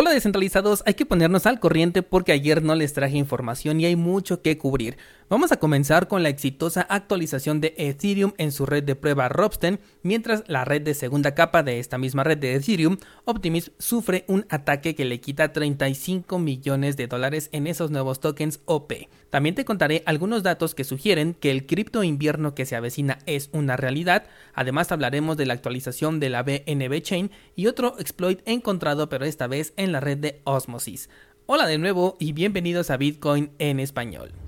Hola descentralizados, hay que ponernos al corriente porque ayer no les traje información y hay mucho que cubrir. Vamos a comenzar con la exitosa actualización de Ethereum en su red de prueba Robsten, mientras la red de segunda capa de esta misma red de Ethereum, Optimism, sufre un ataque que le quita 35 millones de dólares en esos nuevos tokens OP. También te contaré algunos datos que sugieren que el cripto invierno que se avecina es una realidad. Además hablaremos de la actualización de la BNB Chain y otro exploit encontrado pero esta vez en la red de Osmosis. Hola de nuevo y bienvenidos a Bitcoin en español.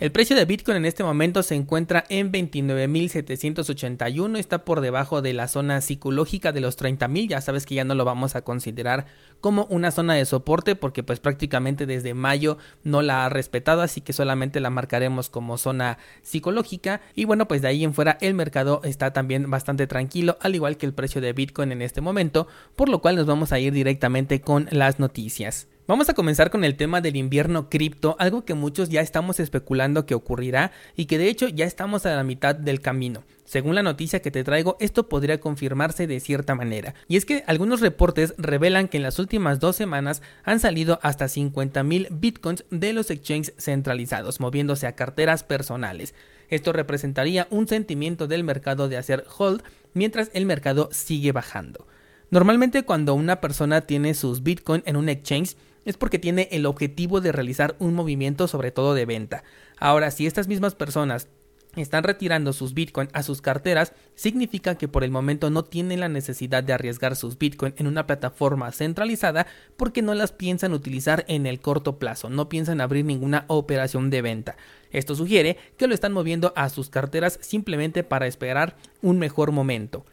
El precio de Bitcoin en este momento se encuentra en 29.781, está por debajo de la zona psicológica de los 30.000, ya sabes que ya no lo vamos a considerar como una zona de soporte porque pues prácticamente desde mayo no la ha respetado, así que solamente la marcaremos como zona psicológica y bueno pues de ahí en fuera el mercado está también bastante tranquilo, al igual que el precio de Bitcoin en este momento, por lo cual nos vamos a ir directamente con las noticias. Vamos a comenzar con el tema del invierno cripto, algo que muchos ya estamos especulando que ocurrirá y que de hecho ya estamos a la mitad del camino. Según la noticia que te traigo, esto podría confirmarse de cierta manera. Y es que algunos reportes revelan que en las últimas dos semanas han salido hasta 50.000 bitcoins de los exchanges centralizados, moviéndose a carteras personales. Esto representaría un sentimiento del mercado de hacer hold mientras el mercado sigue bajando. Normalmente cuando una persona tiene sus bitcoins en un exchange, es porque tiene el objetivo de realizar un movimiento sobre todo de venta. Ahora, si estas mismas personas están retirando sus Bitcoin a sus carteras, significa que por el momento no tienen la necesidad de arriesgar sus Bitcoin en una plataforma centralizada porque no las piensan utilizar en el corto plazo, no piensan abrir ninguna operación de venta. Esto sugiere que lo están moviendo a sus carteras simplemente para esperar un mejor momento.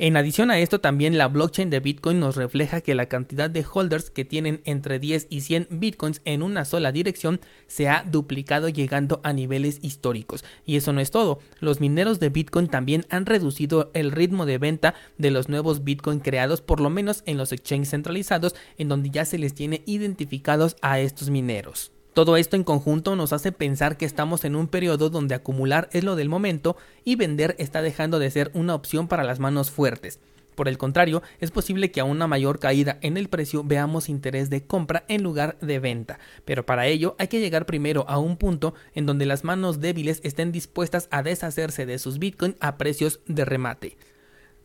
En adición a esto, también la blockchain de Bitcoin nos refleja que la cantidad de holders que tienen entre 10 y 100 Bitcoins en una sola dirección se ha duplicado llegando a niveles históricos. Y eso no es todo, los mineros de Bitcoin también han reducido el ritmo de venta de los nuevos Bitcoin creados, por lo menos en los exchanges centralizados, en donde ya se les tiene identificados a estos mineros. Todo esto en conjunto nos hace pensar que estamos en un periodo donde acumular es lo del momento y vender está dejando de ser una opción para las manos fuertes. Por el contrario, es posible que a una mayor caída en el precio veamos interés de compra en lugar de venta, pero para ello hay que llegar primero a un punto en donde las manos débiles estén dispuestas a deshacerse de sus Bitcoin a precios de remate.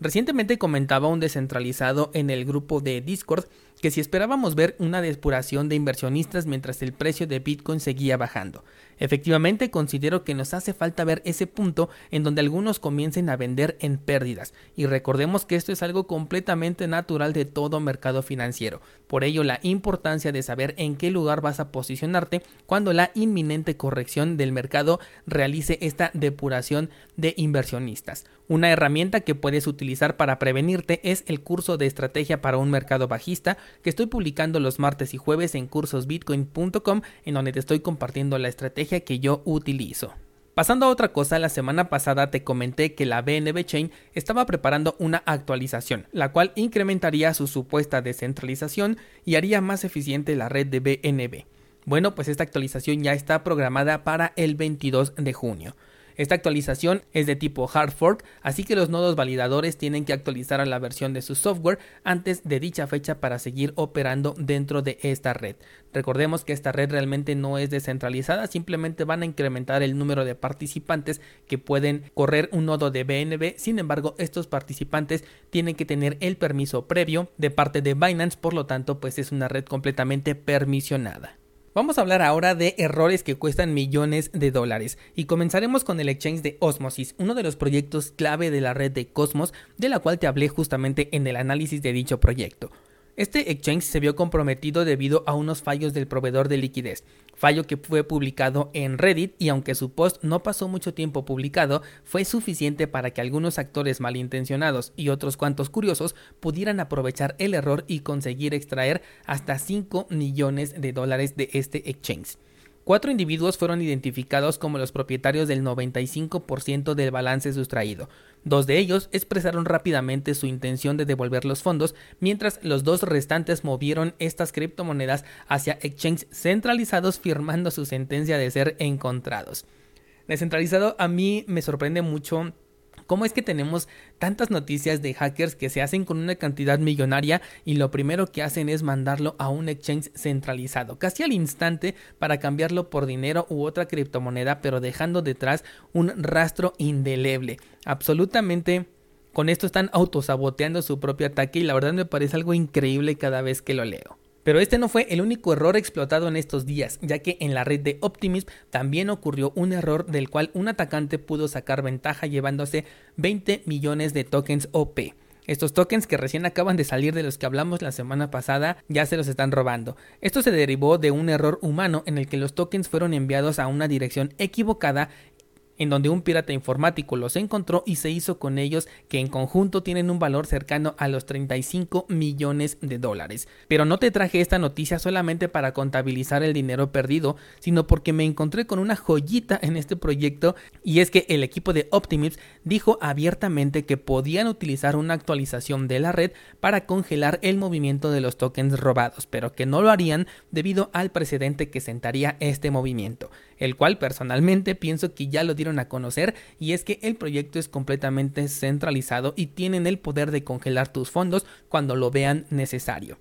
Recientemente comentaba un descentralizado en el grupo de Discord que si esperábamos ver una depuración de inversionistas mientras el precio de Bitcoin seguía bajando. Efectivamente, considero que nos hace falta ver ese punto en donde algunos comiencen a vender en pérdidas, y recordemos que esto es algo completamente natural de todo mercado financiero. Por ello, la importancia de saber en qué lugar vas a posicionarte cuando la inminente corrección del mercado realice esta depuración de inversionistas. Una herramienta que puedes utilizar para prevenirte es el curso de estrategia para un mercado bajista que estoy publicando los martes y jueves en cursosbitcoin.com en donde te estoy compartiendo la estrategia que yo utilizo. Pasando a otra cosa, la semana pasada te comenté que la BNB Chain estaba preparando una actualización, la cual incrementaría su supuesta descentralización y haría más eficiente la red de BNB. Bueno, pues esta actualización ya está programada para el 22 de junio. Esta actualización es de tipo hard fork, así que los nodos validadores tienen que actualizar a la versión de su software antes de dicha fecha para seguir operando dentro de esta red. Recordemos que esta red realmente no es descentralizada, simplemente van a incrementar el número de participantes que pueden correr un nodo de BNB, sin embargo estos participantes tienen que tener el permiso previo de parte de Binance, por lo tanto pues es una red completamente permisionada. Vamos a hablar ahora de errores que cuestan millones de dólares y comenzaremos con el exchange de Osmosis, uno de los proyectos clave de la red de Cosmos, de la cual te hablé justamente en el análisis de dicho proyecto. Este exchange se vio comprometido debido a unos fallos del proveedor de liquidez, fallo que fue publicado en Reddit y aunque su post no pasó mucho tiempo publicado, fue suficiente para que algunos actores malintencionados y otros cuantos curiosos pudieran aprovechar el error y conseguir extraer hasta 5 millones de dólares de este exchange. Cuatro individuos fueron identificados como los propietarios del 95% del balance sustraído. Dos de ellos expresaron rápidamente su intención de devolver los fondos, mientras los dos restantes movieron estas criptomonedas hacia exchanges centralizados firmando su sentencia de ser encontrados. Descentralizado a mí me sorprende mucho ¿Cómo es que tenemos tantas noticias de hackers que se hacen con una cantidad millonaria y lo primero que hacen es mandarlo a un exchange centralizado, casi al instante para cambiarlo por dinero u otra criptomoneda, pero dejando detrás un rastro indeleble? Absolutamente con esto están autosaboteando su propio ataque y la verdad me parece algo increíble cada vez que lo leo. Pero este no fue el único error explotado en estos días, ya que en la red de Optimism también ocurrió un error del cual un atacante pudo sacar ventaja llevándose 20 millones de tokens OP. Estos tokens que recién acaban de salir de los que hablamos la semana pasada ya se los están robando. Esto se derivó de un error humano en el que los tokens fueron enviados a una dirección equivocada en donde un pirata informático los encontró y se hizo con ellos que en conjunto tienen un valor cercano a los 35 millones de dólares. Pero no te traje esta noticia solamente para contabilizar el dinero perdido, sino porque me encontré con una joyita en este proyecto y es que el equipo de Optimism dijo abiertamente que podían utilizar una actualización de la red para congelar el movimiento de los tokens robados, pero que no lo harían debido al precedente que sentaría este movimiento, el cual personalmente pienso que ya lo dieron a conocer y es que el proyecto es completamente centralizado y tienen el poder de congelar tus fondos cuando lo vean necesario.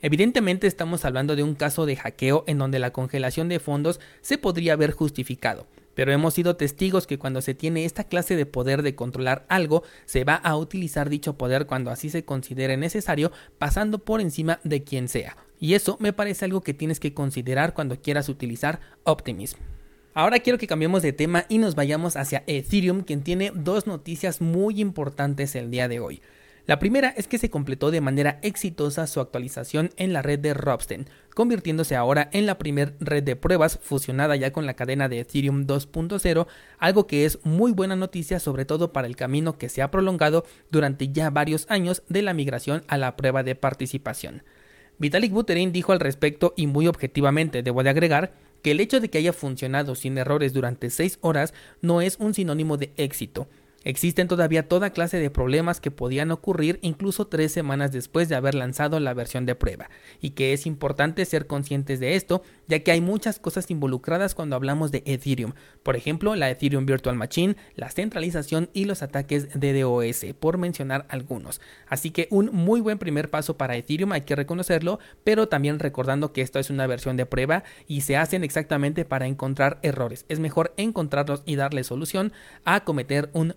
Evidentemente estamos hablando de un caso de hackeo en donde la congelación de fondos se podría haber justificado, pero hemos sido testigos que cuando se tiene esta clase de poder de controlar algo, se va a utilizar dicho poder cuando así se considere necesario, pasando por encima de quien sea. Y eso me parece algo que tienes que considerar cuando quieras utilizar Optimism. Ahora quiero que cambiemos de tema y nos vayamos hacia Ethereum, quien tiene dos noticias muy importantes el día de hoy. La primera es que se completó de manera exitosa su actualización en la red de Robsten, convirtiéndose ahora en la primera red de pruebas fusionada ya con la cadena de Ethereum 2.0, algo que es muy buena noticia sobre todo para el camino que se ha prolongado durante ya varios años de la migración a la prueba de participación. Vitalik Buterin dijo al respecto y muy objetivamente debo de agregar que el hecho de que haya funcionado sin errores durante 6 horas no es un sinónimo de éxito. Existen todavía toda clase de problemas que podían ocurrir incluso tres semanas después de haber lanzado la versión de prueba, y que es importante ser conscientes de esto, ya que hay muchas cosas involucradas cuando hablamos de Ethereum, por ejemplo la Ethereum Virtual Machine, la centralización y los ataques de DOS, por mencionar algunos. Así que un muy buen primer paso para Ethereum, hay que reconocerlo, pero también recordando que esto es una versión de prueba y se hacen exactamente para encontrar errores. Es mejor encontrarlos y darle solución a cometer un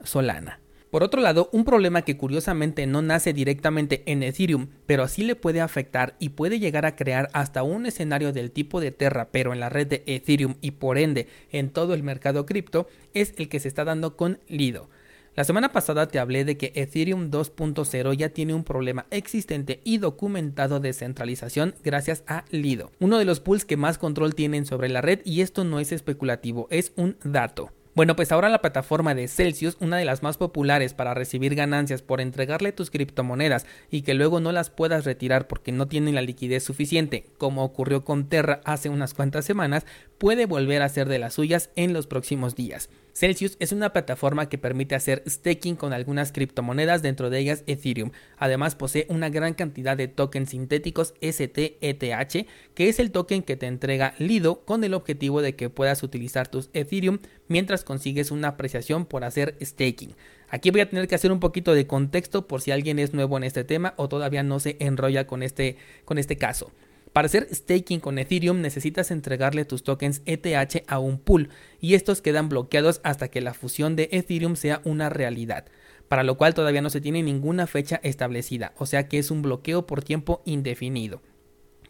Por otro lado, un problema que curiosamente no nace directamente en Ethereum, pero así le puede afectar y puede llegar a crear hasta un escenario del tipo de Terra, pero en la red de Ethereum y por ende en todo el mercado cripto, es el que se está dando con Lido. La semana pasada te hablé de que Ethereum 2.0 ya tiene un problema existente y documentado de centralización gracias a Lido, uno de los pools que más control tienen sobre la red y esto no es especulativo, es un dato. Bueno, pues ahora la plataforma de Celsius, una de las más populares para recibir ganancias por entregarle tus criptomonedas y que luego no las puedas retirar porque no tienen la liquidez suficiente, como ocurrió con Terra hace unas cuantas semanas, puede volver a ser de las suyas en los próximos días. Celsius es una plataforma que permite hacer staking con algunas criptomonedas, dentro de ellas Ethereum. Además posee una gran cantidad de tokens sintéticos STETH, que es el token que te entrega Lido con el objetivo de que puedas utilizar tus Ethereum mientras consigues una apreciación por hacer staking. Aquí voy a tener que hacer un poquito de contexto por si alguien es nuevo en este tema o todavía no se enrolla con este, con este caso. Para hacer staking con Ethereum necesitas entregarle tus tokens ETH a un pool y estos quedan bloqueados hasta que la fusión de Ethereum sea una realidad, para lo cual todavía no se tiene ninguna fecha establecida, o sea que es un bloqueo por tiempo indefinido.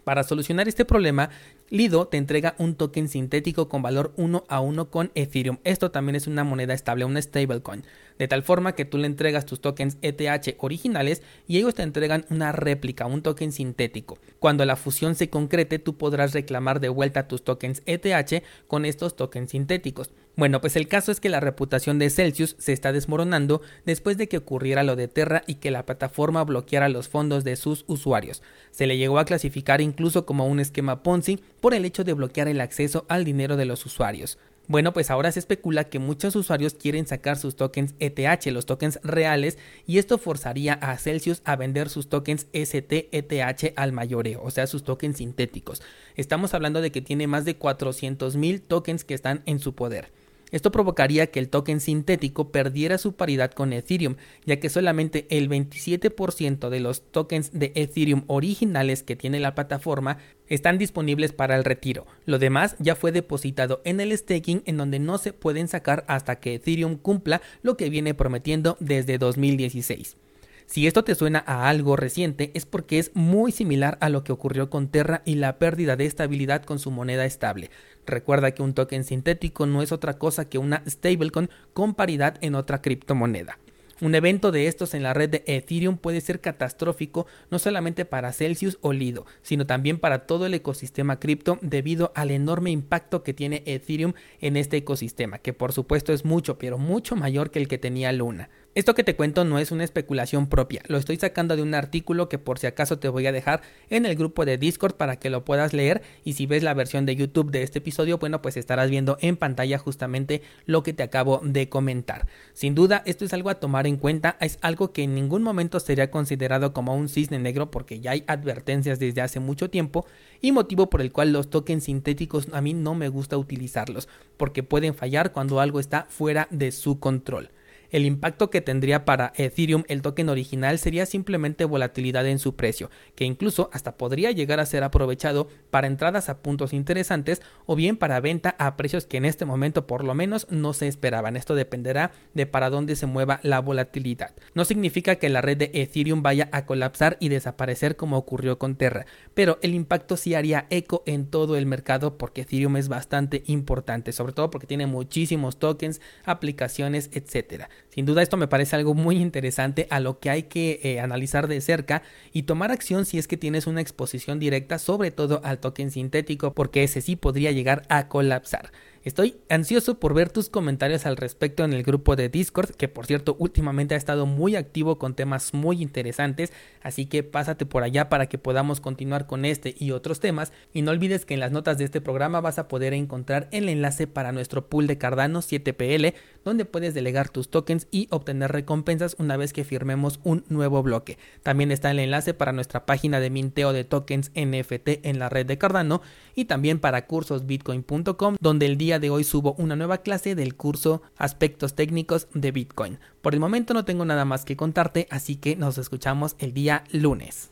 Para solucionar este problema, Lido te entrega un token sintético con valor 1 a 1 con Ethereum. Esto también es una moneda estable, una stablecoin. De tal forma que tú le entregas tus tokens ETH originales y ellos te entregan una réplica, un token sintético. Cuando la fusión se concrete, tú podrás reclamar de vuelta tus tokens ETH con estos tokens sintéticos. Bueno, pues el caso es que la reputación de Celsius se está desmoronando después de que ocurriera lo de Terra y que la plataforma bloqueara los fondos de sus usuarios. Se le llegó a clasificar incluso como un esquema Ponzi por el hecho de bloquear el acceso al dinero de los usuarios. Bueno, pues ahora se especula que muchos usuarios quieren sacar sus tokens ETH, los tokens reales, y esto forzaría a Celsius a vender sus tokens STETH al mayoreo, o sea, sus tokens sintéticos. Estamos hablando de que tiene más de 400 mil tokens que están en su poder. Esto provocaría que el token sintético perdiera su paridad con Ethereum, ya que solamente el 27% de los tokens de Ethereum originales que tiene la plataforma están disponibles para el retiro. Lo demás ya fue depositado en el staking en donde no se pueden sacar hasta que Ethereum cumpla lo que viene prometiendo desde 2016. Si esto te suena a algo reciente es porque es muy similar a lo que ocurrió con Terra y la pérdida de estabilidad con su moneda estable. Recuerda que un token sintético no es otra cosa que una stablecoin con paridad en otra criptomoneda. Un evento de estos en la red de Ethereum puede ser catastrófico no solamente para Celsius o Lido, sino también para todo el ecosistema cripto debido al enorme impacto que tiene Ethereum en este ecosistema, que por supuesto es mucho, pero mucho mayor que el que tenía Luna. Esto que te cuento no es una especulación propia, lo estoy sacando de un artículo que por si acaso te voy a dejar en el grupo de Discord para que lo puedas leer y si ves la versión de YouTube de este episodio, bueno, pues estarás viendo en pantalla justamente lo que te acabo de comentar. Sin duda, esto es algo a tomar en cuenta, es algo que en ningún momento sería considerado como un cisne negro porque ya hay advertencias desde hace mucho tiempo y motivo por el cual los tokens sintéticos a mí no me gusta utilizarlos porque pueden fallar cuando algo está fuera de su control. El impacto que tendría para Ethereum el token original sería simplemente volatilidad en su precio, que incluso hasta podría llegar a ser aprovechado para entradas a puntos interesantes o bien para venta a precios que en este momento por lo menos no se esperaban. Esto dependerá de para dónde se mueva la volatilidad. No significa que la red de Ethereum vaya a colapsar y desaparecer como ocurrió con Terra, pero el impacto sí haría eco en todo el mercado porque Ethereum es bastante importante, sobre todo porque tiene muchísimos tokens, aplicaciones, etcétera. Sin duda esto me parece algo muy interesante a lo que hay que eh, analizar de cerca y tomar acción si es que tienes una exposición directa sobre todo al token sintético porque ese sí podría llegar a colapsar. Estoy ansioso por ver tus comentarios al respecto en el grupo de Discord, que por cierto últimamente ha estado muy activo con temas muy interesantes, así que pásate por allá para que podamos continuar con este y otros temas. Y no olvides que en las notas de este programa vas a poder encontrar el enlace para nuestro pool de Cardano 7PL, donde puedes delegar tus tokens y obtener recompensas una vez que firmemos un nuevo bloque. También está el enlace para nuestra página de minteo de tokens NFT en la red de Cardano y también para cursosbitcoin.com, donde el día de hoy subo una nueva clase del curso Aspectos técnicos de Bitcoin. Por el momento no tengo nada más que contarte, así que nos escuchamos el día lunes.